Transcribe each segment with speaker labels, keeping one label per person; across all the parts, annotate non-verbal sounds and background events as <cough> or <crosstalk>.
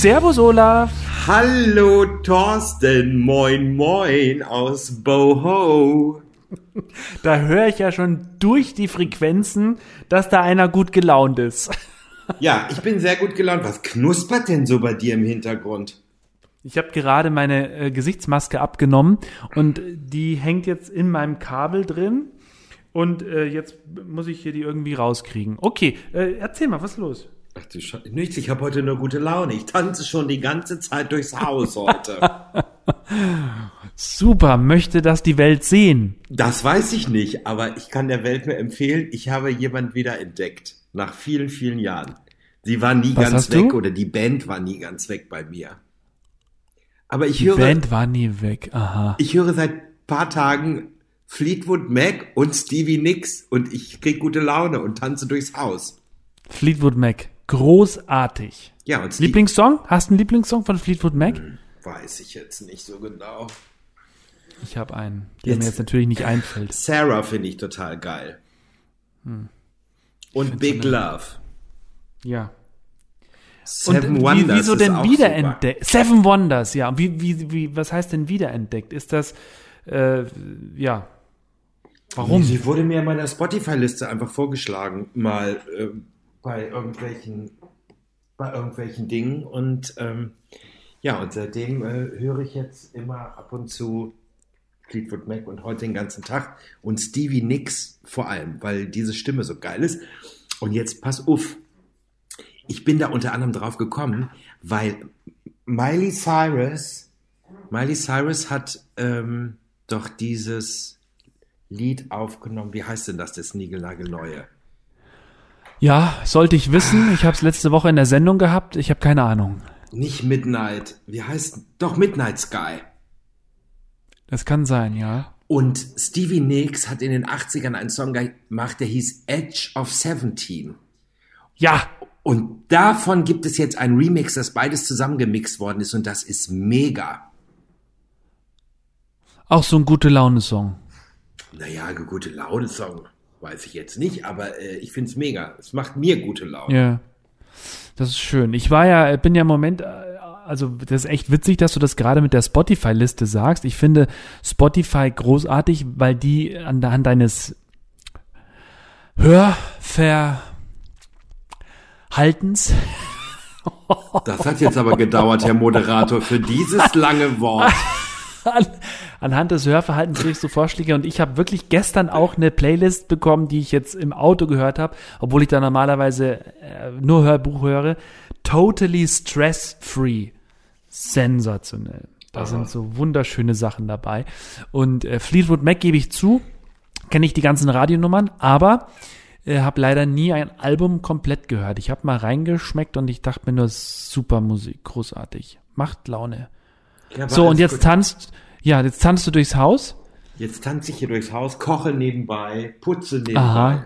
Speaker 1: Servus Olaf.
Speaker 2: Hallo Thorsten, moin moin aus Boho. <laughs>
Speaker 1: Da höre ich ja schon durch die Frequenzen, dass da einer gut gelaunt ist. <laughs>
Speaker 2: Ja, ich bin sehr gut gelaunt. Was knuspert denn so bei dir im Hintergrund?
Speaker 1: Ich habe gerade meine äh, Gesichtsmaske abgenommen und die hängt jetzt in meinem Kabel drin. Und äh, jetzt muss ich hier die irgendwie rauskriegen. Okay, äh, erzähl mal, was ist los?
Speaker 2: Ach du Scheiße. Nichts, ich habe heute nur gute Laune. Ich tanze schon die ganze Zeit durchs Haus heute. <laughs>
Speaker 1: Super, möchte das die Welt sehen.
Speaker 2: Das weiß ich nicht, aber ich kann der Welt nur empfehlen, ich habe jemand wieder entdeckt. Nach vielen, vielen Jahren. Sie war nie
Speaker 1: Was
Speaker 2: ganz weg
Speaker 1: du?
Speaker 2: oder die Band war nie ganz weg bei mir. Aber ich
Speaker 1: Die
Speaker 2: höre,
Speaker 1: Band war nie weg. Aha.
Speaker 2: ich höre seit paar Tagen Fleetwood Mac und Stevie Nicks und ich krieg gute Laune und tanze durchs Haus.
Speaker 1: Fleetwood Mac. Großartig.
Speaker 2: Ja, und
Speaker 1: Lieblingssong? Hast du einen Lieblingssong von Fleetwood Mac?
Speaker 2: weiß ich jetzt nicht so genau.
Speaker 1: Ich habe einen, der mir
Speaker 2: Jetzt-
Speaker 1: jetzt natürlich nicht einfällt.
Speaker 2: Sarah finde ich total geil.
Speaker 1: Hm.
Speaker 2: Und Big Love.
Speaker 1: Ja.
Speaker 2: Seven
Speaker 1: Und wie,
Speaker 2: Wonders
Speaker 1: wieso
Speaker 2: ist
Speaker 1: denn wiederentdeckt? Seven Wonders, ja. Wie, wie, wie, was heißt denn wiederentdeckt? Ist das, äh, ja. Warum?
Speaker 2: Sie wurde mir in meiner Spotify-Liste einfach vorgeschlagen, mal ähm, bei irgendwelchen, bei irgendwelchen Dingen und ähm, ja, und seitdem äh, höre ich jetzt immer ab und zu Fleetwood Mac und heute den ganzen Tag und Stevie Nicks vor allem, weil diese Stimme so geil ist. Und jetzt pass auf, ich bin da unter anderem drauf gekommen, weil Miley Cyrus, Miley Cyrus hat ähm, doch dieses Lied aufgenommen. Wie heißt denn das, das Niegelnagelneue?
Speaker 1: Ja, sollte ich wissen. Ich habe es letzte Woche in der Sendung gehabt. Ich habe keine Ahnung.
Speaker 2: Nicht Midnight. Wie heißt? Doch Midnight Sky.
Speaker 1: Das kann sein, ja.
Speaker 2: Und Stevie Nicks hat in den 80ern einen Song gemacht, der hieß Edge of 17.
Speaker 1: Ja,
Speaker 2: Und davon gibt es jetzt ein Remix, das beides zusammengemixt worden ist und das ist mega.
Speaker 1: auch so ein gute Laune-Song.
Speaker 2: Naja, gute Laune-Song weiß ich jetzt nicht, aber äh, ich find's mega. Es macht mir gute Laune.
Speaker 1: Ja. Das ist schön. Ich war ja, bin ja im Moment, äh, also das ist echt witzig, dass du das gerade mit der Spotify-Liste sagst. Ich finde Spotify großartig, weil die an der Hand deines Hörverhaltens
Speaker 2: Das hat jetzt aber gedauert, Herr Moderator, für dieses lange Wort. <laughs>
Speaker 1: an, anhand des Hörverhaltens kriegst du Vorschläge und ich habe wirklich gestern auch eine Playlist bekommen, die ich jetzt im Auto gehört habe, obwohl ich da normalerweise äh, nur Hörbuch höre. Totally stress free. Sensationell. Da sind so wunderschöne Sachen dabei. Und äh, Fleetwood Mac gebe ich zu, kenne ich die ganzen Radionummern, aber äh, habe leider nie ein Album komplett gehört. Ich habe mal reingeschmeckt und ich dachte mir nur super Musik, großartig, macht Laune.
Speaker 2: Ja,
Speaker 1: So, und jetzt
Speaker 2: gut.
Speaker 1: tanzt, ja, jetzt tanzt du durchs Haus.
Speaker 2: Jetzt tanze ich hier durchs Haus, koche nebenbei, putze nebenbei.
Speaker 1: Aha.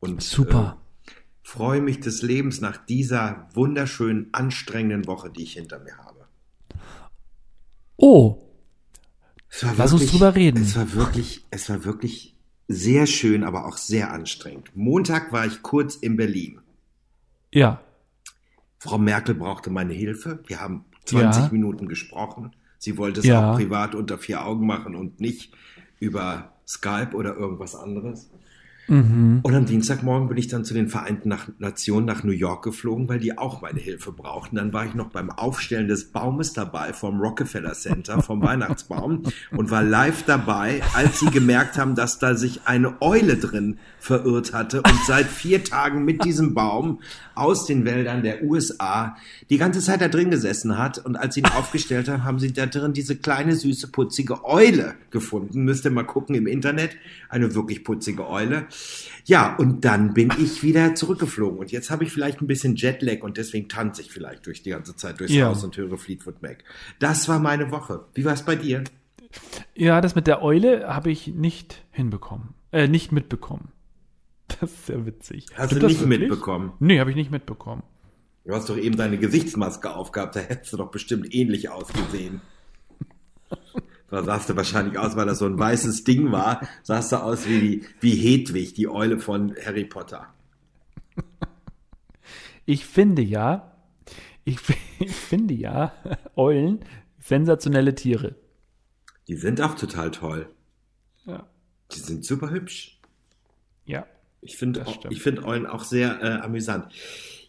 Speaker 2: Und
Speaker 1: Super.
Speaker 2: Äh, freue mich des Lebens nach dieser wunderschönen, anstrengenden Woche, die ich hinter mir habe.
Speaker 1: Oh,
Speaker 2: war
Speaker 1: Lass uns drüber reden.
Speaker 2: Es war wirklich, es war wirklich sehr schön, aber auch sehr anstrengend. Montag war ich kurz in Berlin.
Speaker 1: ja.
Speaker 2: Frau Merkel brauchte meine Hilfe. Wir haben 20
Speaker 1: Ja.
Speaker 2: Minuten gesprochen. Sie wollte es
Speaker 1: Ja.
Speaker 2: auch privat unter vier Augen machen und nicht über Skype oder irgendwas anderes.
Speaker 1: Mhm.
Speaker 2: Und am Dienstagmorgen bin ich dann zu den Vereinten Nationen nach New York geflogen, weil die auch meine Hilfe brauchten. Dann war ich noch beim Aufstellen des Baumes dabei vom Rockefeller Center, vom <laughs> Weihnachtsbaum und war live dabei, als sie gemerkt haben, dass da sich eine Eule drin verirrt hatte und seit vier Tagen mit diesem Baum aus den Wäldern der USA die ganze Zeit da drin gesessen hat. Und als sie ihn aufgestellt haben, haben sie da drin diese kleine, süße, putzige Eule gefunden. Müsst ihr mal gucken im Internet. Eine wirklich putzige Eule. Ja, und dann bin ich wieder zurückgeflogen. Und jetzt habe ich vielleicht ein bisschen Jetlag und deswegen tanze ich vielleicht durch die ganze Zeit durchs
Speaker 1: Ja.
Speaker 2: Haus und höre Fleetwood Mac. Das war meine Woche. Wie war es bei dir?
Speaker 1: Ja, das mit der Eule habe ich nicht hinbekommen. Äh, nicht mitbekommen. <laughs> Das ist sehr witzig.
Speaker 2: Hast
Speaker 1: Stimmt
Speaker 2: du
Speaker 1: das
Speaker 2: nicht
Speaker 1: wirklich?
Speaker 2: mitbekommen?
Speaker 1: Nee, habe ich nicht mitbekommen.
Speaker 2: Du hast doch eben deine Gesichtsmaske aufgehabt, da hättest du doch bestimmt ähnlich ausgesehen. Da sahst du wahrscheinlich aus, weil das so ein weißes Ding war, sahst du aus wie, die, wie Hedwig, die Eule von Harry Potter.
Speaker 1: Ich finde ja, ich, <laughs> ich finde ja, Eulen, sensationelle Tiere.
Speaker 2: Die sind auch total toll.
Speaker 1: Ja.
Speaker 2: Die sind super hübsch.
Speaker 1: Ja.
Speaker 2: Ich finde finde Eulen auch sehr äh, amüsant.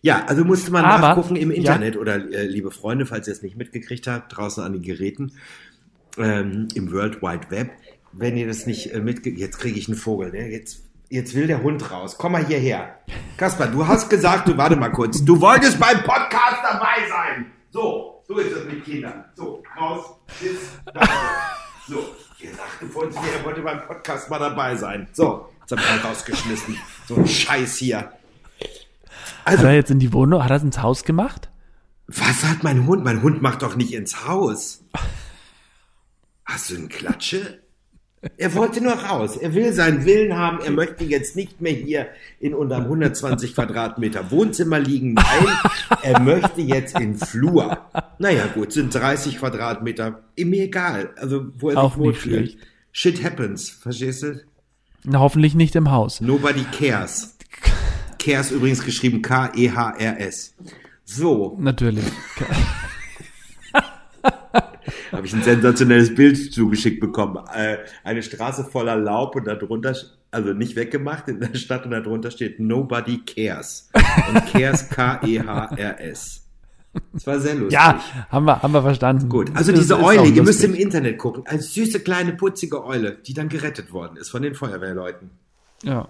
Speaker 2: Ja, also musste man
Speaker 1: Aber-
Speaker 2: nachgucken im
Speaker 1: ja.
Speaker 2: Internet oder äh, liebe Freunde, falls ihr es nicht mitgekriegt habt, draußen an den Geräten ähm, im World Wide Web. Wenn ihr das nicht äh, mitge... Jetzt kriege ich einen Vogel, ne? Jetzt, jetzt will der Hund raus. Komm mal hierher. Kaspar, du hast gesagt, du warte mal kurz. Du wolltest beim Podcast dabei sein. So, so ist das mit Kindern. So, raus, sitz, da. So, ihr sagte vorhin zu mir, er wollte beim Podcast mal dabei sein. So, jetzt hab ich ihn rausgeschmissen. So ein Scheiß hier.
Speaker 1: Hat er jetzt in die Wohnung, hat er es ins Haus gemacht?
Speaker 2: Was hat mein Hund? Mein Hund macht doch nicht ins Haus. Hast du einen Klatsche? Er wollte nur raus. Er will seinen Willen haben. Er möchte jetzt nicht mehr hier in unserem 120 <laughs> Quadratmeter Wohnzimmer liegen. Nein, er möchte jetzt in Flur. Naja, gut, sind 30 Quadratmeter. Mir egal. Also, wo er
Speaker 1: Auch
Speaker 2: sich wohlfühlt. Shit happens. Verstehst du?
Speaker 1: Na, hoffentlich nicht im Haus.
Speaker 2: Nobody cares. <laughs> Cares übrigens geschrieben K-E-H-R-S. So,
Speaker 1: Natürlich. <laughs>
Speaker 2: habe ich ein sensationelles Bild zugeschickt bekommen. Äh, eine Straße voller Laub und darunter, also nicht weggemacht in der Stadt und darunter steht Nobody cares. Und cares K-E-H-R-S. Das war sehr lustig.
Speaker 1: Ja, haben wir, haben wir verstanden.
Speaker 2: Gut, also
Speaker 1: Das
Speaker 2: diese Eule, ihr müsst im Internet gucken. Eine süße, kleine, putzige Eule, die dann gerettet worden ist von den Feuerwehrleuten.
Speaker 1: Ja.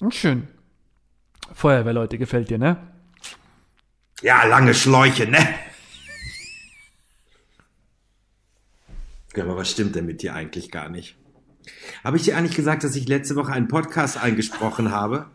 Speaker 1: Und schön. Feuerwehrleute, gefällt dir, ne?
Speaker 2: Ja, lange Schläuche, ne? Ja, aber was stimmt denn mit dir eigentlich gar nicht? Habe ich dir eigentlich gesagt, dass ich letzte Woche einen Podcast eingesprochen habe?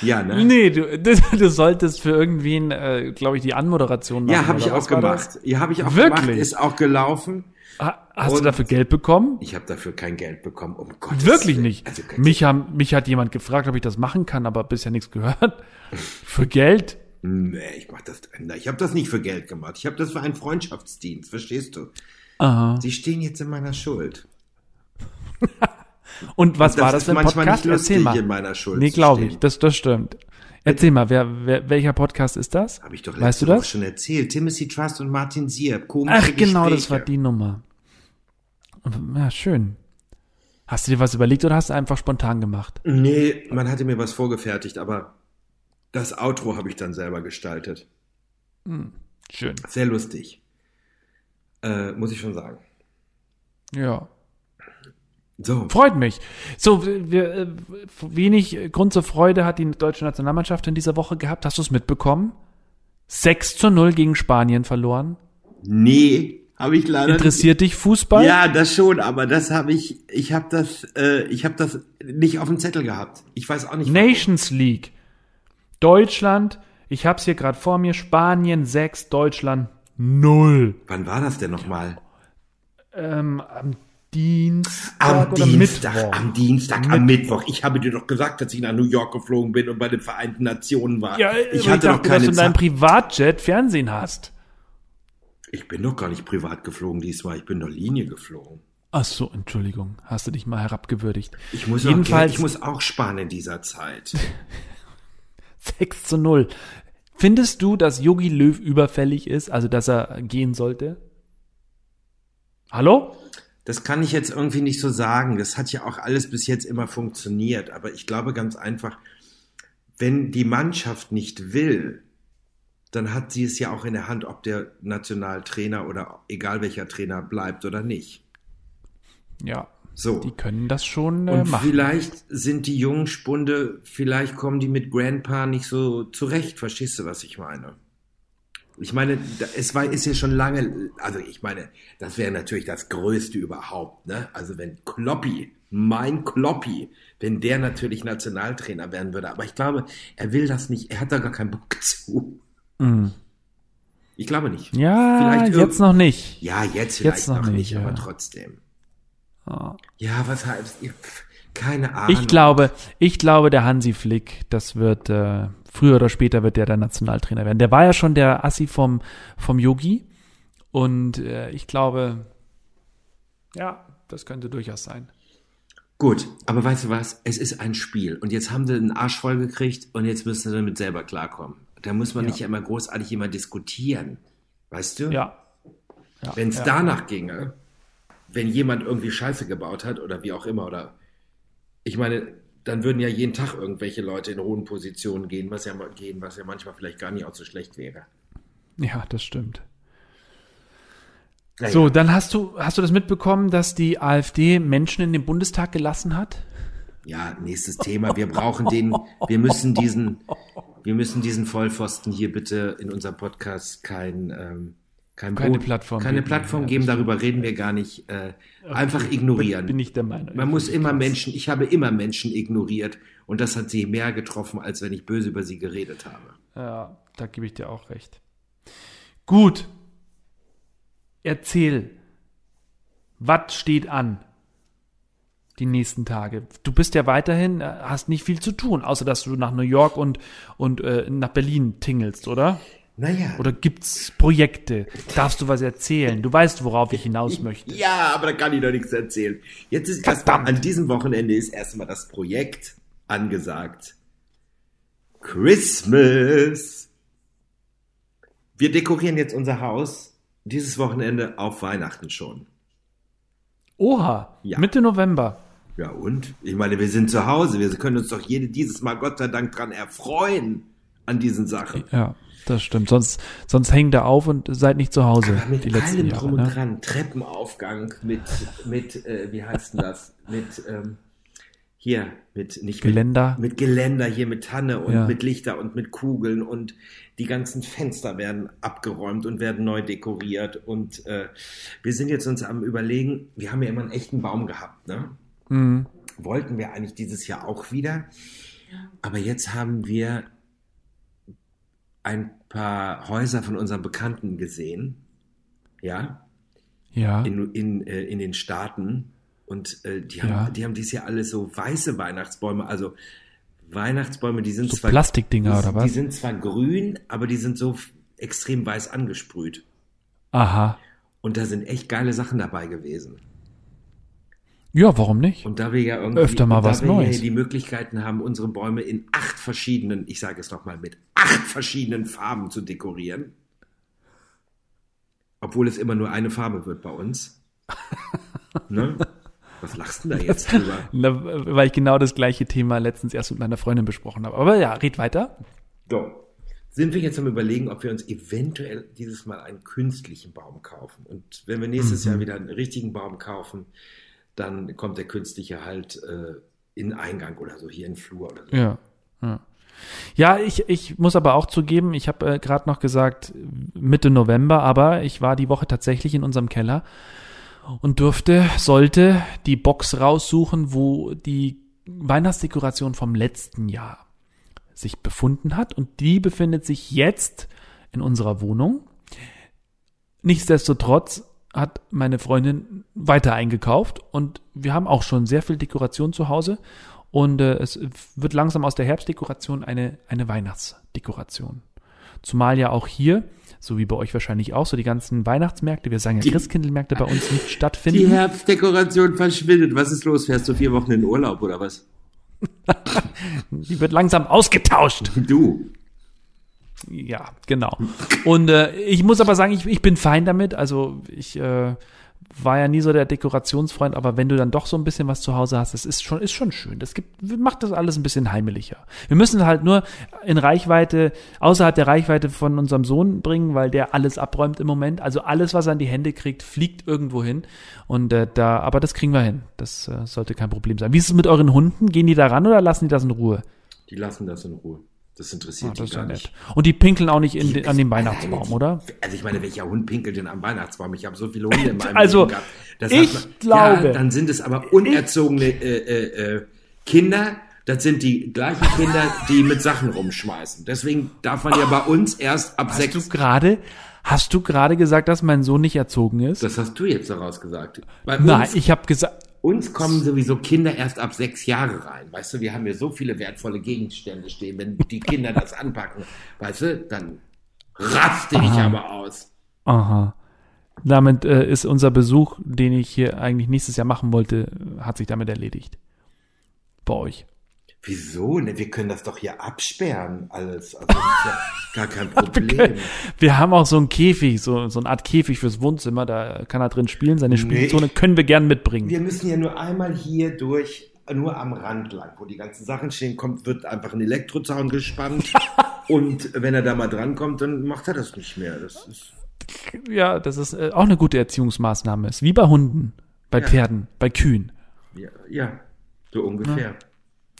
Speaker 2: Ja, ne?
Speaker 1: Nee, du, <laughs> du, du solltest für irgendwen, äh, glaube ich, die Anmoderation machen.
Speaker 2: Ja, habe ich auch gemacht. Ja, habe ich auch
Speaker 1: Wirklich?
Speaker 2: gemacht. Ist auch gelaufen.
Speaker 1: Ha, hast du dafür Geld bekommen?
Speaker 2: Ich habe dafür kein Geld bekommen. Um Gottes
Speaker 1: Wirklich
Speaker 2: Willen.
Speaker 1: nicht.
Speaker 2: Also,
Speaker 1: mich, haben, mich hat jemand gefragt, ob ich das machen kann, aber bisher nichts gehört. <laughs> Für Geld?
Speaker 2: nee, ich mach das. Ich habe das nicht für Geld gemacht. Ich habe das für einen Freundschaftsdienst. Verstehst du?
Speaker 1: Aha.
Speaker 2: Sie stehen jetzt in meiner Schuld. <laughs>
Speaker 1: Und was
Speaker 2: Das
Speaker 1: war das für ein
Speaker 2: manchmal
Speaker 1: Podcast?
Speaker 2: nicht
Speaker 1: Erzähl mal.
Speaker 2: in meiner Schuld
Speaker 1: Nee, glaube ich. Das, das stimmt. Erzähl mal, wer, wer, welcher Podcast ist das?
Speaker 2: Habe ich doch
Speaker 1: Weißt
Speaker 2: letzte
Speaker 1: du
Speaker 2: Woche
Speaker 1: das?
Speaker 2: schon erzählt. Timothy Trust und Martin Sieb. Komische
Speaker 1: Ach, genau, das war die Nummer. Ja, schön. Hast du dir was überlegt oder hast du einfach spontan gemacht?
Speaker 2: Nee, man hatte mir was vorgefertigt, aber das Outro habe ich dann selber gestaltet.
Speaker 1: Schön.
Speaker 2: Sehr lustig. Äh, muss ich schon sagen.
Speaker 1: Ja.
Speaker 2: So.
Speaker 1: Freut mich. So, wir, äh, wenig Grund zur Freude hat die deutsche Nationalmannschaft in dieser Woche gehabt. Hast du es mitbekommen? 6 zu 0 gegen Spanien verloren.
Speaker 2: Nee, habe ich leider
Speaker 1: Interessiert dich Fußball?
Speaker 2: Ja, das schon, aber das habe ich, ich habe das, äh, ich habe das nicht auf dem Zettel gehabt. Ich weiß auch nicht. warum.
Speaker 1: Nations League. Deutschland, ich hab's hier gerade vor mir, Spanien 6, Deutschland 0.
Speaker 2: Wann war das denn nochmal?
Speaker 1: Ähm, am Dienstag
Speaker 2: Am Dienstag,
Speaker 1: Mittwoch.
Speaker 2: am Dienstag, am Mittwoch. Ich habe dir doch gesagt, dass ich nach New York geflogen bin und bei den Vereinten Nationen war.
Speaker 1: Ja,
Speaker 2: ich hatte
Speaker 1: dachte,
Speaker 2: doch keine
Speaker 1: dass du in deinem. Privatjet Fernsehen hast.
Speaker 2: Ich bin doch gar nicht privat geflogen diesmal. Ich bin doch Linie geflogen.
Speaker 1: Ach so, Entschuldigung, hast du dich mal herabgewürdigt.
Speaker 2: Ich muss,
Speaker 1: Jedenfalls
Speaker 2: auch, ich muss auch sparen in dieser Zeit. <laughs>
Speaker 1: 6 zu 0. Findest du, dass Yogi Löw überfällig ist, also dass er gehen sollte? Hallo?
Speaker 2: Das kann ich jetzt irgendwie nicht so sagen. Das hat ja auch alles bis jetzt immer funktioniert. Aber ich glaube ganz einfach, wenn die Mannschaft nicht will, dann hat sie es ja auch in der Hand, ob der Nationaltrainer oder egal welcher Trainer bleibt oder nicht.
Speaker 1: Ja,
Speaker 2: So.
Speaker 1: die können das schon äh,
Speaker 2: Und
Speaker 1: machen.
Speaker 2: vielleicht sind die jungen Spunde, vielleicht kommen die mit Grandpa nicht so zurecht. Verstehst du, was ich meine? Ich meine, es war, ist ja schon lange, also ich meine, das wäre natürlich das Größte überhaupt, ne? Also wenn Kloppi, mein Kloppi, wenn der natürlich Nationaltrainer werden würde. Aber ich glaube, er will das nicht, er hat da gar keinen Bock <laughs> zu. Ich glaube nicht.
Speaker 1: Ja,
Speaker 2: Vielleicht
Speaker 1: jetzt noch nicht.
Speaker 2: Ja, jetzt vielleicht
Speaker 1: Jetzt noch
Speaker 2: noch, nicht,
Speaker 1: nicht,
Speaker 2: aber
Speaker 1: ja.
Speaker 2: trotzdem. Ja, was heißt, keine Ahnung.
Speaker 1: Ich glaube, ich glaube, der Hansi Flick, das wird äh, früher oder später wird der der Nationaltrainer werden. Der war ja schon der Assi vom vom Yogi und äh, ich glaube, ja, das könnte durchaus sein.
Speaker 2: Gut, aber weißt du was? Es ist ein Spiel. Und jetzt haben sie einen Arsch voll gekriegt und jetzt müssen sie damit selber klarkommen. Da muss man
Speaker 1: Ja.
Speaker 2: nicht immer großartig immer diskutieren. Weißt du?
Speaker 1: Ja. ja
Speaker 2: Wenn es
Speaker 1: ja.
Speaker 2: danach ginge, wenn jemand irgendwie Scheiße gebaut hat oder wie auch immer, oder ich meine, dann würden ja jeden Tag irgendwelche Leute in hohen Positionen gehen, was ja, gehen, was ja manchmal vielleicht gar nicht auch so schlecht wäre.
Speaker 1: Ja, das stimmt.
Speaker 2: Naja.
Speaker 1: So, dann hast du, hast du das mitbekommen, dass die AfD Menschen in den Bundestag gelassen hat?
Speaker 2: Ja, nächstes Thema. Wir brauchen den, wir müssen diesen, wir müssen diesen Vollpfosten hier bitte in unserem Podcast kein, ähm, kein
Speaker 1: Keine
Speaker 2: Brot-
Speaker 1: Plattform
Speaker 2: keine
Speaker 1: geben.
Speaker 2: Plattform geben, darüber reden wir gar nicht. Äh, einfach ignorieren.
Speaker 1: Bin ich der Meinung.
Speaker 2: Man muss immer Menschen, ich habe immer Menschen ignoriert und das hat sie mehr getroffen, als wenn ich böse über sie geredet habe.
Speaker 1: Ja, da gebe ich dir auch recht. Gut. Erzähl. Was steht an? Die nächsten Tage. Du bist ja weiterhin, äh, hast nicht viel zu tun, außer dass du nach New York und, und äh, nach Berlin tingelst, oder?
Speaker 2: Naja.
Speaker 1: Oder gibt's Projekte? Darfst du was erzählen? Du weißt, worauf ich hinaus <laughs> möchte.
Speaker 2: Ja, aber da kann ich doch nichts erzählen. Jetzt ist erstmal, an diesem Wochenende ist erstmal das Projekt angesagt. Christmas. Wir dekorieren jetzt unser Haus dieses Wochenende auf Weihnachten schon.
Speaker 1: Oha,
Speaker 2: Ja.
Speaker 1: Mitte November.
Speaker 2: Ja, und? Ich meine, wir sind zu Hause. Wir können uns doch jede, dieses Mal Gott sei Dank dran erfreuen an diesen Sachen.
Speaker 1: Ja, das stimmt. Sonst, sonst hängt er auf und seid nicht zu Hause
Speaker 2: Aber mit
Speaker 1: die letzten
Speaker 2: allem
Speaker 1: Jahre.
Speaker 2: drum und
Speaker 1: Ne?
Speaker 2: dran, Treppenaufgang mit, mit, äh, wie heißt denn das? Mit, ähm, hier, mit, nicht
Speaker 1: Geländer.
Speaker 2: Mit, mit Geländer hier, mit Tanne und
Speaker 1: Ja.
Speaker 2: mit Lichter und mit Kugeln und die ganzen Fenster werden abgeräumt und werden neu dekoriert und äh, wir sind jetzt uns am überlegen, wir haben ja immer einen echten Baum gehabt, ne?
Speaker 1: Mhm.
Speaker 2: Wollten wir eigentlich dieses Jahr auch wieder, aber jetzt haben wir ein paar Häuser von unseren Bekannten gesehen, ja,
Speaker 1: Ja.
Speaker 2: in, in, äh, in den Staaten. Und äh, die, haben,
Speaker 1: Ja.
Speaker 2: die haben dieses Jahr alle so weiße Weihnachtsbäume, also Weihnachtsbäume, die sind
Speaker 1: So
Speaker 2: zwar
Speaker 1: Plastikdinger
Speaker 2: die,
Speaker 1: oder was?
Speaker 2: Die sind zwar grün, aber die sind so extrem weiß angesprüht.
Speaker 1: Aha.
Speaker 2: Und da sind echt geile Sachen dabei gewesen.
Speaker 1: Ja, warum nicht?
Speaker 2: Und da wir ja irgendwie
Speaker 1: Öfter mal was Neues.
Speaker 2: die Möglichkeiten haben, unsere Bäume in acht verschiedenen, ich sage es nochmal, mit acht verschiedenen Farben zu dekorieren. Obwohl es immer nur eine Farbe wird bei uns. <laughs> ne? Was lachst du da jetzt drüber? <laughs>
Speaker 1: Na, weil ich genau das gleiche Thema letztens erst mit meiner Freundin besprochen habe. Aber ja, red weiter.
Speaker 2: So. Sind wir jetzt am überlegen, ob wir uns eventuell dieses Mal einen künstlichen Baum kaufen. Und wenn wir nächstes Jahr wieder einen richtigen Baum kaufen, dann kommt der künstliche halt äh, in Eingang oder so, hier in Flur oder so.
Speaker 1: Ja. Ja, ja ich, ich muss aber auch zugeben, ich habe äh, gerade noch gesagt Mitte November, aber ich war die Woche tatsächlich in unserem Keller und durfte, sollte die Box raussuchen, wo die Weihnachtsdekoration vom letzten Jahr sich befunden hat. Und die befindet sich jetzt in unserer Wohnung. Nichtsdestotrotz hat meine Freundin weiter eingekauft und wir haben auch schon sehr viel Dekoration zu Hause und äh, es wird langsam aus der Herbstdekoration eine, eine Weihnachtsdekoration. Zumal ja auch hier, so wie bei euch wahrscheinlich auch, so die ganzen Weihnachtsmärkte, wir sagen ja
Speaker 2: Die-
Speaker 1: Christkindlmärkte bei uns nicht
Speaker 2: Die
Speaker 1: stattfinden.
Speaker 2: Herbstdekoration verschwindet. Was ist los? Fährst du vier Wochen in Urlaub oder was? <laughs>
Speaker 1: Die wird langsam ausgetauscht.
Speaker 2: Du.
Speaker 1: Ja, genau. Und äh, ich muss aber sagen, ich, ich bin fein damit. Also ich äh, war ja nie so der Dekorationsfreund, aber wenn du dann doch so ein bisschen was zu Hause hast, das ist schon, ist schon schön. Das gibt, macht das alles ein bisschen heimeliger. Wir müssen halt nur in Reichweite, außerhalb der Reichweite von unserem Sohn bringen, weil der alles abräumt im Moment. Also alles, was er an die Hände kriegt, fliegt irgendwo hin. Und äh, da, aber das kriegen wir hin. Das äh, sollte kein Problem sein. Wie ist es mit euren Hunden? Gehen die da ran oder lassen die das in Ruhe?
Speaker 2: Die lassen das in Ruhe. Das interessiert
Speaker 1: Ah,
Speaker 2: die gar
Speaker 1: nett.
Speaker 2: nicht.
Speaker 1: Und die pinkeln auch nicht in, den- an den Weihnachtsbaum, oder?
Speaker 2: Also ich meine, welcher Hund pinkelt denn am Weihnachtsbaum? Ich habe so viele Hunde in meinem <laughs>
Speaker 1: Also,
Speaker 2: Leben gehabt. Das
Speaker 1: ich
Speaker 2: man-
Speaker 1: glaube-
Speaker 2: Ja, dann sind es aber unerzogene äh, äh, äh, Kinder. Das sind die gleichen Kinder, die mit Sachen rumschmeißen. Deswegen darf man ja bei uns erst ab
Speaker 1: Hast du
Speaker 2: sechs.
Speaker 1: gerade, hast du gerade gesagt, dass mein Sohn nicht erzogen ist?
Speaker 2: Das hast du jetzt daraus gesagt. Bei
Speaker 1: Nein,
Speaker 2: uns,
Speaker 1: ich habe gesagt,
Speaker 2: uns kommen sowieso Kinder erst ab sechs Jahre rein. Weißt du, wir haben hier so viele wertvolle Gegenstände stehen. Wenn die Kinder das anpacken, weißt du, dann raste ich aber aus.
Speaker 1: aha. Damit äh, ist unser Besuch, den ich hier eigentlich nächstes Jahr machen wollte, hat sich damit erledigt. Bei euch.
Speaker 2: Wieso? Ne, wir können das doch hier absperren, alles. Also das ist ja <laughs> gar kein Problem.
Speaker 1: Wir haben auch so einen Käfig, so, so eine Art Käfig fürs Wohnzimmer, da kann er drin spielen. Seine Spielzone können wir gern mitbringen.
Speaker 2: Wir müssen ja nur einmal hier durch, nur am Rand lang, wo die ganzen Sachen stehen, kommt, wird einfach ein Elektrozaun gespannt. <laughs> und wenn er da mal drankommt, dann macht er das nicht mehr. Das ist
Speaker 1: ja, das ist äh, auch eine gute Erziehungsmaßnahme. Ist wie bei Hunden, bei
Speaker 2: Ja.
Speaker 1: Pferden, bei Kühen.
Speaker 2: ja, ja so ungefähr.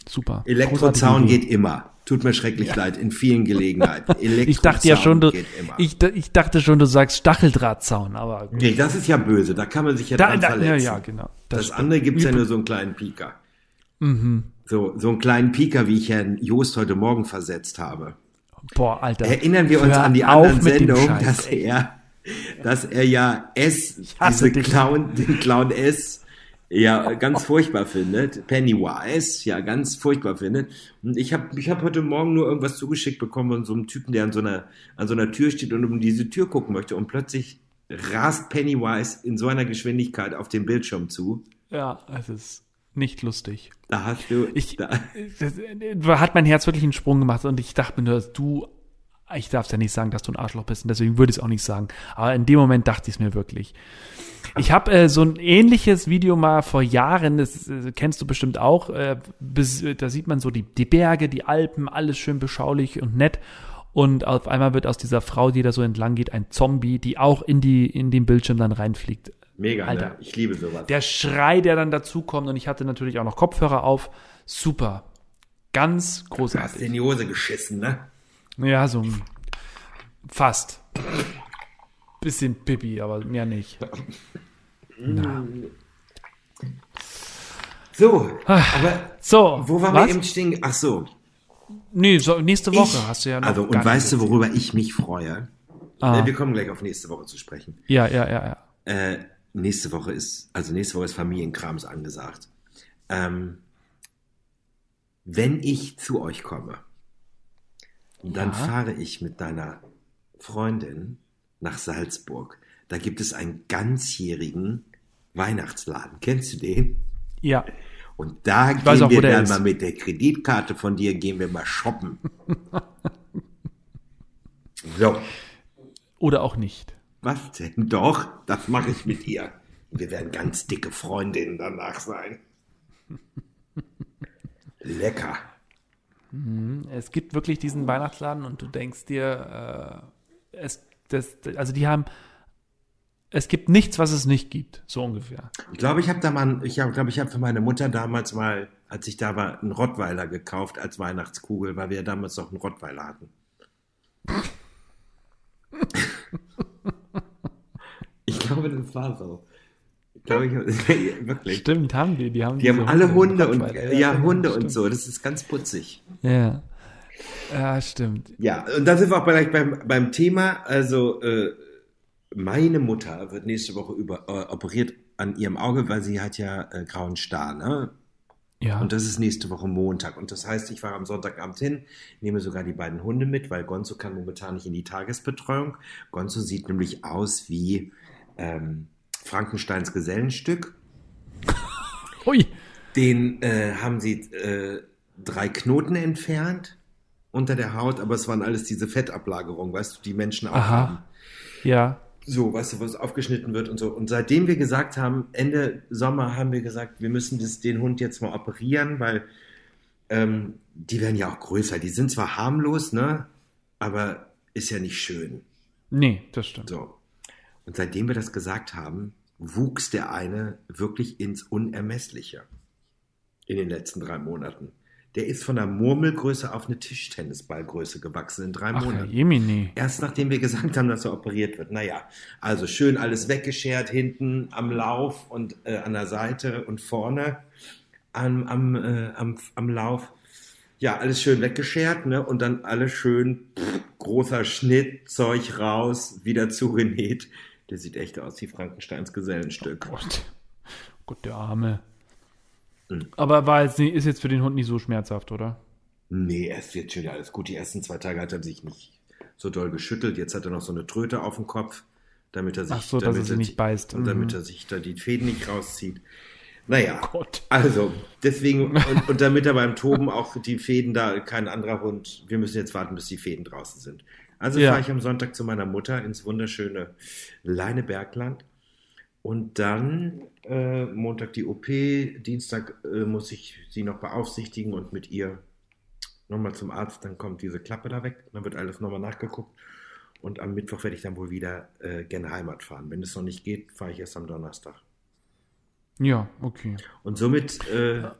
Speaker 1: Super.
Speaker 2: Elektrozaun geht immer. Tut mir schrecklich leid, in vielen Gelegenheiten. <laughs>
Speaker 1: Ich dachte ja schon, du,
Speaker 2: geht immer.
Speaker 1: ich, ich dachte schon, du sagst Stacheldrahtzaun, aber
Speaker 2: nee, das ist ja böse, da kann man sich ja
Speaker 1: da,
Speaker 2: dran
Speaker 1: da, ja,
Speaker 2: verletzen.
Speaker 1: ja, genau.
Speaker 2: Das,
Speaker 1: stimmt.
Speaker 2: andere gibt's ja nur so einen kleinen Pieker.
Speaker 1: Mhm.
Speaker 2: So, so einen kleinen Pieker, wie ich Herrn Jost heute Morgen versetzt habe.
Speaker 1: Boah, Alter.
Speaker 2: Erinnern wir uns
Speaker 1: Hör
Speaker 2: an die anderen Sendungen,
Speaker 1: Scheiß,
Speaker 2: dass
Speaker 1: ey.
Speaker 2: er, dass er ja S, diese. Clown, den Clown S, ja ganz furchtbar findet. Pennywise, ja ganz furchtbar findet. Und ich habe ich hab heute Morgen nur irgendwas zugeschickt bekommen von so einem Typen, der an so einer, an so einer Tür steht und um diese Tür gucken möchte. Und plötzlich rast Pennywise in so einer Geschwindigkeit auf den Bildschirm zu.
Speaker 1: Ja, es ist nicht lustig.
Speaker 2: Da hast du,
Speaker 1: Ich,
Speaker 2: da,
Speaker 1: das, da hat mein Herz wirklich einen Sprung gemacht und ich dachte mir nur, du, ich darf ja nicht sagen, dass du ein Arschloch bist und deswegen würde ich es auch nicht sagen. Aber in dem Moment dachte ich es mir wirklich. Ich habe äh, so ein ähnliches Video mal vor Jahren, das äh, kennst du bestimmt auch, äh, bis, da sieht man so die, die Berge, die Alpen, alles schön beschaulich und nett. Und auf einmal wird aus dieser Frau, die da so entlang geht, ein Zombie, die auch in, die, in den Bildschirm dann reinfliegt.
Speaker 2: mega,
Speaker 1: Alter.
Speaker 2: ne? Ich liebe sowas.
Speaker 1: Der Schrei, der dann dazukommt und ich hatte natürlich auch noch Kopfhörer auf. Super. Ganz
Speaker 2: Du hast
Speaker 1: großartig.
Speaker 2: in die Hose geschissen, ne?
Speaker 1: Ja, so fast. Bisschen Pipi, aber mehr nicht.
Speaker 2: So, aber
Speaker 1: So,
Speaker 2: wo waren
Speaker 1: was?
Speaker 2: wir eben stehen? Ach so.
Speaker 1: Nee, so, nächste Woche
Speaker 2: Ich-
Speaker 1: hast du ja noch.
Speaker 2: Also, und weißt du, worüber ich mich freue?
Speaker 1: Ah.
Speaker 2: Äh, Wir kommen gleich auf nächste Woche zu sprechen.
Speaker 1: Ja, ja, ja, ja.
Speaker 2: Äh, nächste Woche ist, also nächste Woche ist Familienkrams angesagt. Ähm, wenn ich zu euch komme, dann
Speaker 1: Ja.
Speaker 2: fahre ich mit deiner Freundin nach Salzburg. Da gibt es einen ganzjährigen Weihnachtsladen. Kennst du den?
Speaker 1: Ja.
Speaker 2: Und da
Speaker 1: weiß
Speaker 2: gehen
Speaker 1: auch,
Speaker 2: wir dann mal mit der Kreditkarte von dir, gehen wir mal shoppen. <laughs> so,
Speaker 1: Oder auch nicht.
Speaker 2: was denn? Doch, das mache ich mit ihr. Wir werden ganz dicke Freundinnen danach sein. <laughs> Lecker.
Speaker 1: Es gibt wirklich diesen Weihnachtsladen und du denkst dir, äh, es, das, also die haben, es gibt nichts, was es nicht gibt, so ungefähr.
Speaker 2: Ich glaube, ich habe da mal, ich glaube, ich habe für meine Mutter damals mal, als ich da war, einen Rottweiler gekauft als Weihnachtskugel, weil wir ja damals noch einen Rottweiler hatten. <laughs> ich glaube, das war so. Ich glaube, ich, <laughs> wirklich.
Speaker 1: Stimmt, haben die. Die haben,
Speaker 2: Die haben alle Hunde und ja, Hunde
Speaker 1: stimmt.
Speaker 2: und so. Das ist ganz putzig.
Speaker 1: Ja. Ja, stimmt.
Speaker 2: Ja, und da sind wir auch gleich beim, beim Thema. Also, äh, meine Mutter wird nächste Woche über, äh, operiert an ihrem Auge, weil sie hat ja äh, grauen Star, ne?
Speaker 1: Ja.
Speaker 2: Und das ist nächste Woche Montag. Und das heißt, ich fahre am Sonntagabend hin, nehme sogar die beiden Hunde mit, weil Gonzo kann momentan nicht in die Tagesbetreuung. Gonzo sieht nämlich aus wie ähm, Frankensteins Gesellenstück. <laughs>
Speaker 1: Hui.
Speaker 2: Den äh, haben sie äh, drei Knoten entfernt unter der Haut, aber es waren alles diese Fettablagerungen, weißt du, die Menschen auch
Speaker 1: Aha.
Speaker 2: haben.
Speaker 1: Ja.
Speaker 2: So, weißt du, was aufgeschnitten wird und so. Und seitdem wir gesagt haben, Ende Sommer haben wir gesagt, wir müssen das, den Hund jetzt mal operieren, weil ähm, die werden ja auch größer. Die sind zwar harmlos, ne, aber ist ja nicht schön.
Speaker 1: Nee, das stimmt.
Speaker 2: So. Und seitdem wir das gesagt haben, wuchs der eine wirklich ins Unermessliche in den letzten drei Monaten. Der ist von der Murmelgröße auf eine Tischtennisballgröße gewachsen in drei
Speaker 1: Ach,
Speaker 2: Monaten.
Speaker 1: Jemini.
Speaker 2: Erst nachdem wir gesagt haben, dass er operiert wird. Naja, also schön alles weggeschert, hinten am Lauf und äh, an der Seite und vorne am, am, äh, am, am Lauf. Ja, alles schön weggeschert, ne? Und dann alles schön pff, großer Schnitt, Zeug raus, wieder zugenäht. Der sieht echt aus wie Frankensteins Gesellenstück.
Speaker 1: Gott. Gott, der Arme.
Speaker 2: Mhm.
Speaker 1: Aber war jetzt ist jetzt für den Hund nicht so schmerzhaft, oder?
Speaker 2: Nee, es wird schon wieder alles gut. Die ersten zwei Tage hat er sich nicht so doll geschüttelt. Jetzt hat er noch so eine Tröte auf dem Kopf, damit er sich,
Speaker 1: Ach so, dass
Speaker 2: damit
Speaker 1: er sie nicht beißt.
Speaker 2: Und damit
Speaker 1: Mhm.
Speaker 2: er sich da die Fäden nicht rauszieht. Naja,
Speaker 1: Oh Gott.
Speaker 2: also deswegen, <laughs> und, und damit er beim Toben auch die Fäden da, kein anderer Hund, wir müssen jetzt warten, bis die Fäden draußen sind. Also
Speaker 1: Ja.
Speaker 2: fahre ich am Sonntag zu meiner Mutter ins wunderschöne Leinebergland. Und dann äh, Montag die OP, Dienstag äh, muss ich sie noch beaufsichtigen und mit ihr nochmal zum Arzt. Dann kommt diese Klappe da weg, dann wird alles nochmal nachgeguckt. Und am Mittwoch werde ich dann wohl wieder äh, gerne Heimat fahren. Wenn es noch nicht geht, fahre ich erst am Donnerstag.
Speaker 1: Ja, okay.
Speaker 2: Und somit äh,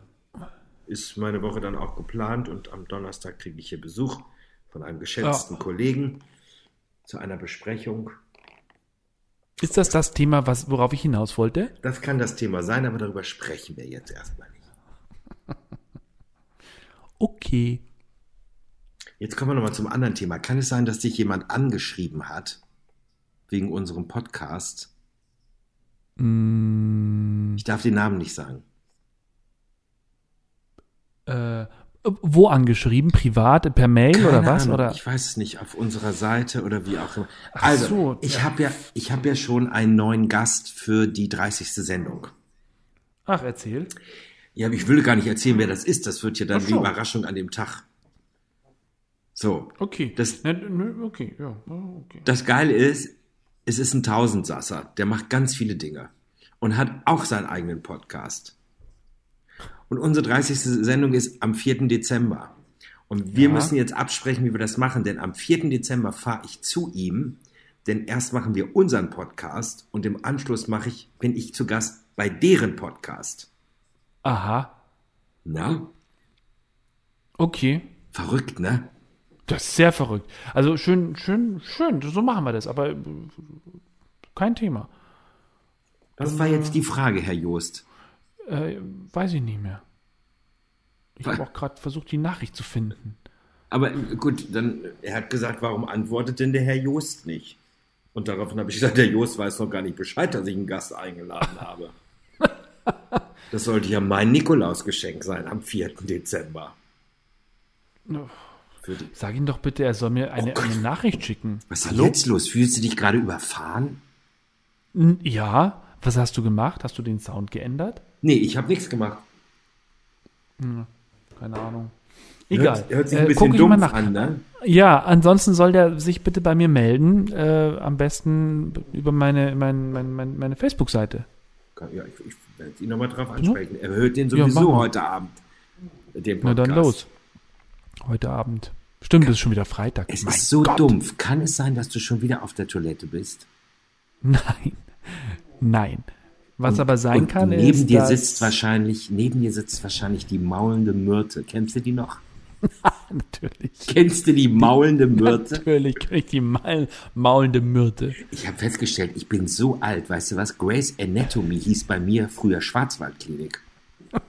Speaker 2: ist meine Woche dann auch geplant und am Donnerstag kriege ich hier Besuch von einem geschätzten Kollegen zu einer Besprechung.
Speaker 1: Ist das das Thema, was, worauf ich hinaus wollte?
Speaker 2: Das kann das Thema sein, aber darüber sprechen wir jetzt erstmal nicht. <laughs>
Speaker 1: Okay.
Speaker 2: Jetzt kommen wir nochmal zum anderen Thema. Kann es sein, dass dich jemand angeschrieben hat wegen unserem Podcast?
Speaker 1: Mm,
Speaker 2: Ich darf den Namen nicht sagen.
Speaker 1: äh, wo angeschrieben? Privat? Per Mail
Speaker 2: Keine
Speaker 1: oder was?
Speaker 2: Ahnung,
Speaker 1: Oder?
Speaker 2: Ich weiß es nicht, auf unserer Seite oder wie auch immer. Also,
Speaker 1: so,
Speaker 2: ich
Speaker 1: ja.
Speaker 2: habe ja, ich habe ja schon einen neuen Gast für die 30. Sendung.
Speaker 1: Ach, erzähl.
Speaker 2: Ja, aber ich will gar nicht erzählen, wer das ist. Das wird ja dann
Speaker 1: Ach
Speaker 2: die
Speaker 1: so.
Speaker 2: Überraschung an dem Tag. So.
Speaker 1: Okay.
Speaker 2: Das-
Speaker 1: Ne, ne, okay, ja. okay.
Speaker 2: Das Geile ist, es ist ein Tausendsasser. Der macht ganz viele Dinge und hat auch seinen eigenen Podcast. Und unsere 30. Sendung ist am 4. Dezember. Und wir
Speaker 1: Ja.
Speaker 2: müssen jetzt absprechen, wie wir das machen, denn am 4. Dezember fahre ich zu ihm, denn erst machen wir unseren Podcast und im Anschluss mache ich, bin ich zu Gast bei deren Podcast.
Speaker 1: Aha.
Speaker 2: Na?
Speaker 1: Okay.
Speaker 2: Verrückt, ne?
Speaker 1: Das ist sehr verrückt. Also schön, schön, schön. So machen wir das. Aber kein Thema.
Speaker 2: Das war jetzt die Frage, Herr Joost.
Speaker 1: Äh, weiß ich nicht mehr. Ich habe auch gerade versucht, die Nachricht zu finden.
Speaker 2: Aber äh, gut, dann, er hat gesagt, warum antwortet denn der Herr Joost nicht? Und daraufhin habe ich gesagt, der Joost weiß noch gar nicht Bescheid, dass ich einen Gast eingeladen habe. <laughs> Das sollte ja mein Nikolausgeschenk sein am 4. Dezember. Die,
Speaker 1: Sag ihm doch bitte, er soll mir eine,
Speaker 2: Oh
Speaker 1: eine Nachricht schicken.
Speaker 2: was ist denn jetzt los? Fühlst du dich gerade überfahren?
Speaker 1: Ja. Was hast du gemacht? Hast du den Sound geändert?
Speaker 2: Nee, ich habe nichts gemacht.
Speaker 1: Keine Ahnung. Egal.
Speaker 2: Hört, hört sich ein
Speaker 1: Äh,
Speaker 2: bisschen dumpf
Speaker 1: nach.
Speaker 2: an, ne?
Speaker 1: Ja, ansonsten soll der sich bitte bei mir melden. Äh, am besten über meine, mein, mein, mein, meine Facebook-Seite.
Speaker 2: Ja, ich, ich werde ihn nochmal drauf ansprechen. Er hört den
Speaker 1: Ja,
Speaker 2: sowieso
Speaker 1: mal.
Speaker 2: heute Abend. Den
Speaker 1: Na dann los. Heute Abend. Stimmt, es ist schon wieder Freitag.
Speaker 2: Es
Speaker 1: Mein
Speaker 2: ist so
Speaker 1: Gott.
Speaker 2: dumpf. Kann es sein, dass du schon wieder auf der Toilette bist?
Speaker 1: Nein. Nein. Was aber sein
Speaker 2: Und
Speaker 1: kann,
Speaker 2: neben
Speaker 1: ist,
Speaker 2: dir
Speaker 1: dass,
Speaker 2: sitzt wahrscheinlich, neben dir sitzt wahrscheinlich die maulende Myrte. Kennst du die noch? <laughs>
Speaker 1: Natürlich.
Speaker 2: Kennst du die maulende <laughs> Myrte?
Speaker 1: Natürlich kenn ich die maul, maulende Myrte.
Speaker 2: Ich habe festgestellt, ich bin so alt. Weißt du was? Grace Anatomy hieß bei mir früher Schwarzwaldklinik. <laughs>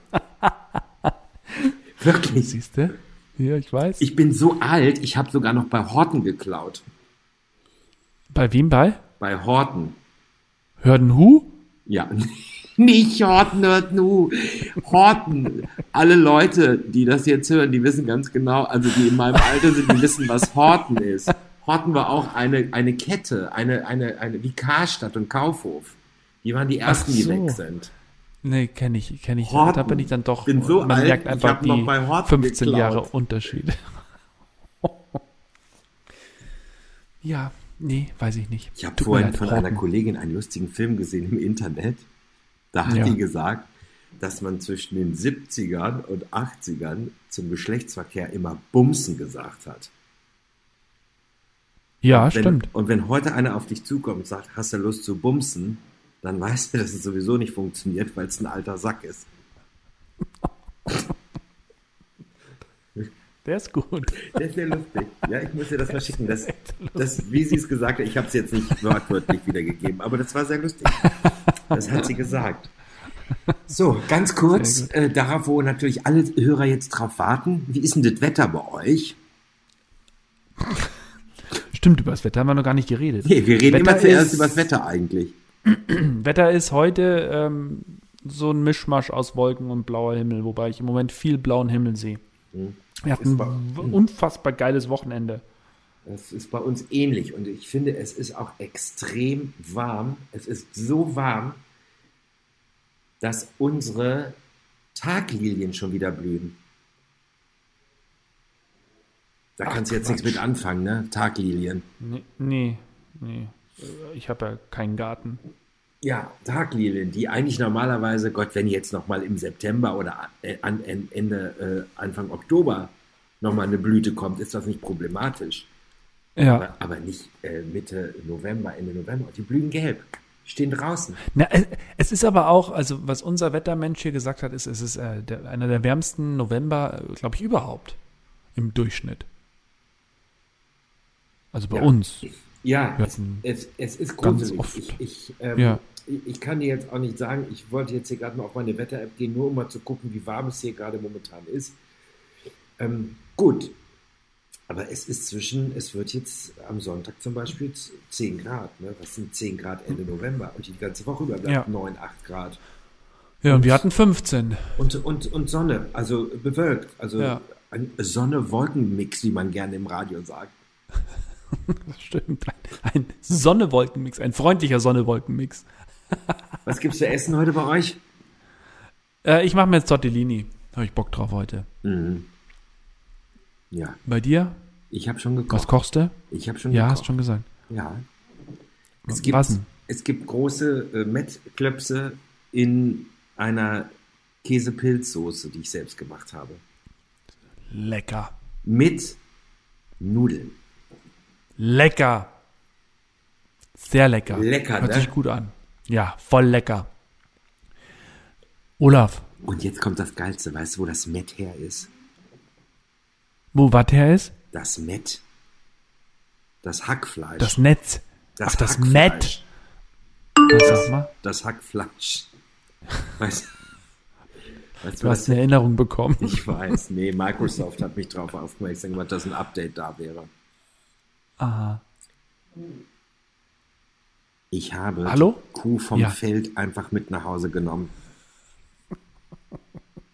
Speaker 2: Wirklich.
Speaker 1: Siehst du? Ja, ich weiß.
Speaker 2: Ich bin so alt, ich habe sogar noch bei Horten geklaut.
Speaker 1: Bei wem bei?
Speaker 2: Bei Horten.
Speaker 1: Hörden Hu?
Speaker 2: Ja, <laughs> nicht Horten, hört nu. Horten. Alle Leute, die das jetzt hören, die wissen ganz genau, also die in meinem Alter sind, die wissen, was Horten ist. Horten war auch eine, eine Kette, eine, eine, eine, wie Karstadt und Kaufhof. Die waren die ersten,
Speaker 1: Ach
Speaker 2: die
Speaker 1: so.
Speaker 2: weg sind.
Speaker 1: Nee, kenne ich, kenne ich.
Speaker 2: Horten.
Speaker 1: Da bin ich dann doch.
Speaker 2: Bin so
Speaker 1: man
Speaker 2: alt,
Speaker 1: merkt
Speaker 2: ich
Speaker 1: einfach die
Speaker 2: bei Horten
Speaker 1: 15
Speaker 2: geklaut.
Speaker 1: Jahre Unterschied. <laughs> ja, nee, weiß ich nicht.
Speaker 2: Ich habe vorhin von einer Kollegin einen lustigen Film gesehen im Internet. Da hat
Speaker 1: Ja.
Speaker 2: die gesagt, dass man zwischen den 70ern und 80ern zum Geschlechtsverkehr immer Bumsen gesagt hat.
Speaker 1: Ja,
Speaker 2: wenn,
Speaker 1: stimmt.
Speaker 2: Und wenn heute einer auf dich zukommt und sagt, hast du Lust zu bumsen, dann weißt du, dass es sowieso nicht funktioniert, weil es ein alter Sack ist. <laughs>
Speaker 1: Der ist gut.
Speaker 2: Das ist sehr lustig. Ja, ich muss dir das mal schicken. Das, das, wie sie es gesagt hat, ich habe es jetzt nicht wortwörtlich wiedergegeben, aber das war sehr lustig. Das hat sie gesagt. So, ganz kurz, äh, darauf, wo natürlich alle Hörer jetzt drauf warten. Wie ist denn das Wetter bei euch?
Speaker 1: Stimmt, über das Wetter haben wir noch gar nicht geredet.
Speaker 2: Nee, wir reden
Speaker 1: Wetter
Speaker 2: immer zuerst
Speaker 1: ist-
Speaker 2: über das Wetter eigentlich. <clears throat>
Speaker 1: Wetter ist heute ähm, so ein Mischmasch aus Wolken und blauer Himmel, wobei ich im Moment viel blauen Himmel sehe. Wir hatten ein unfassbar geiles Wochenende.
Speaker 2: Das ist bei uns ähnlich und ich finde, es ist auch extrem warm. Es ist so warm, dass unsere Taglilien schon wieder blühen. Da
Speaker 1: Ach,
Speaker 2: kannst du jetzt
Speaker 1: Quatsch.
Speaker 2: nichts mit anfangen, ne? Taglilien.
Speaker 1: Nee, nee. nee. Ich habe ja keinen Garten.
Speaker 2: Ja, Taglilien, die eigentlich normalerweise, Gott, wenn jetzt noch mal im September oder äh, an, an, Ende, äh, Anfang Oktober noch mal eine Blüte kommt, ist das nicht problematisch.
Speaker 1: Ja.
Speaker 2: Aber, aber nicht äh, Mitte November, Ende November. Die blühen gelb, stehen draußen.
Speaker 1: Na, es- ist aber auch, also was unser Wettermensch hier gesagt hat, ist, es ist äh, der, einer der wärmsten November, glaube ich, überhaupt im Durchschnitt. Also bei
Speaker 2: Ja.
Speaker 1: uns.
Speaker 2: Ja, es, es, es ist
Speaker 1: ganz
Speaker 2: gruselig.
Speaker 1: oft.
Speaker 2: Ich, ich, ähm,
Speaker 1: Ja.
Speaker 2: Ich, kann dir jetzt auch nicht sagen, ich wollte jetzt hier gerade mal auf meine Wetter-App gehen, nur um mal zu gucken, wie warm es hier gerade momentan ist. Ähm, gut, aber es ist zwischen, es wird jetzt am Sonntag zum Beispiel 10 Grad. Ne? Was sind 10 Grad Ende November? Und die ganze Woche über bleibt
Speaker 1: Ja.
Speaker 2: 9, 8 Grad.
Speaker 1: Ja, und wir hatten 15.
Speaker 2: Und, und, und Sonne, also bewölkt. Also
Speaker 1: Ja.
Speaker 2: ein Sonne-Wolken-Mix, wie man gerne im Radio sagt. <laughs>
Speaker 1: Stimmt. Ein, ein Sonne-Wolken-Mix, ein freundlicher Sonne-Wolken-Mix. <laughs>
Speaker 2: Was gibt's zu essen heute bei euch?
Speaker 1: Äh, ich mache mir jetzt Tortellini. Habe ich Bock drauf heute.
Speaker 2: Mhm. Ja,
Speaker 1: Bei dir?
Speaker 2: ich habe schon
Speaker 1: Was
Speaker 2: gekocht.
Speaker 1: kochst du?
Speaker 2: Ich habe schon
Speaker 1: Ja,
Speaker 2: gekocht.
Speaker 1: hast schon gesagt.
Speaker 2: Ja.
Speaker 1: Was
Speaker 2: Es gibt,
Speaker 1: denn?
Speaker 2: es gibt große äh, Mettklöpse in einer Käsepilzsoße, die ich selbst gemacht habe.
Speaker 1: Lecker.
Speaker 2: Mit Nudeln.
Speaker 1: Lecker. Sehr lecker.
Speaker 2: Lecker,
Speaker 1: Hört
Speaker 2: ne?
Speaker 1: sich gut an. Ja, voll lecker. Olaf,
Speaker 2: Und jetzt kommt das Geilste. Weißt du, wo das Mett her ist?
Speaker 1: wo was her ist?
Speaker 2: Das Mett. Das Hackfleisch.
Speaker 1: Das Netz. Ach, das. Mett. Was sag mal?
Speaker 2: Das Hackfleisch. Weißt, weißt
Speaker 1: Du hast eine Erinnerung bekommen.
Speaker 2: Ich weiß, nee, Microsoft hat mich darauf aufmerksam gemacht, dass ein Update da wäre.
Speaker 1: Aha.
Speaker 2: Ich habe
Speaker 1: Hallo?
Speaker 2: die Kuh vom
Speaker 1: Ja.
Speaker 2: Feld einfach mit nach Hause genommen.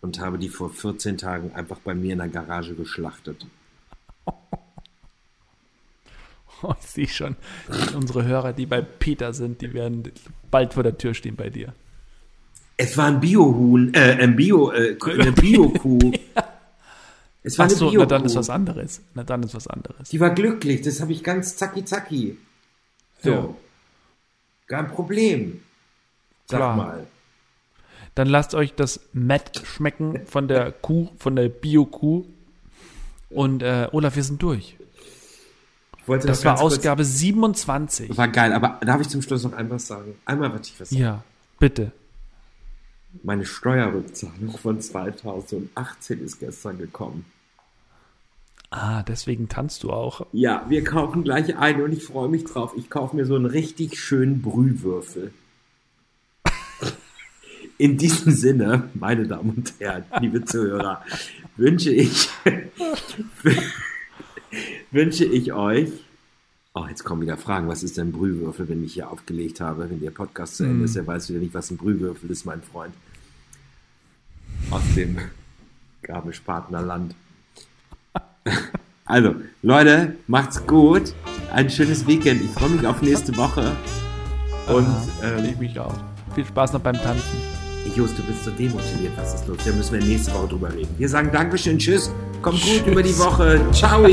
Speaker 2: Und habe die vor 14 Tagen einfach bei mir in der Garage geschlachtet. <laughs>
Speaker 1: Oh, ich sehe schon. Unsere Hörer, die bei Peter sind, die werden bald vor der Tür stehen bei dir.
Speaker 2: Es war ein Biohuhn, äh, ein Bio, äh, <laughs> eine Bio-Kuh. Es war
Speaker 1: Ach
Speaker 2: eine Bio-Kuh.
Speaker 1: na dann ist was anderes. Na dann ist was anderes.
Speaker 2: Die war glücklich, das habe ich ganz zacki zacki. So.
Speaker 1: Ja.
Speaker 2: Kein Problem. Sag
Speaker 1: Klar.
Speaker 2: mal.
Speaker 1: Dann lasst euch das Matt schmecken von der <laughs> Kuh, von der Bio-Kuh. Und äh, Olaf, wir sind durch. Das war Ausgabe 27.
Speaker 2: War geil, aber darf ich zum Schluss noch einmal sagen? Einmal wollte ich was sagen.
Speaker 1: Ja, bitte.
Speaker 2: Meine Steuerrückzahlung von 2018 ist gestern gekommen.
Speaker 1: Ah, deswegen tanzt du auch.
Speaker 2: Ja, wir kaufen gleich ein und ich freue mich drauf. Ich kaufe mir so einen richtig schönen Brühwürfel. <laughs> In diesem Sinne, meine Damen und Herren, liebe Zuhörer, wünsche ich, <laughs> wünsche ich euch, oh, jetzt kommen wieder Fragen, was ist denn Brühwürfel, wenn ich hier aufgelegt habe, wenn der Podcast zu Ende ist, der weiß wieder nicht, was ein Brühwürfel ist, mein Freund. Aus dem Garmisch-Partnerland. <laughs> Also, Leute, macht's gut. Ein schönes Weekend. Ich freue mich auf nächste Woche. Und
Speaker 1: ich
Speaker 2: ähm,
Speaker 1: mich auch. Viel Spaß noch beim Tanzen.
Speaker 2: Just, du bist so demotiviert. Was ist los? Da müssen wir nächste Woche drüber reden. Wir sagen Dankeschön, Tschüss. Kommt gut über die Woche. Ciao.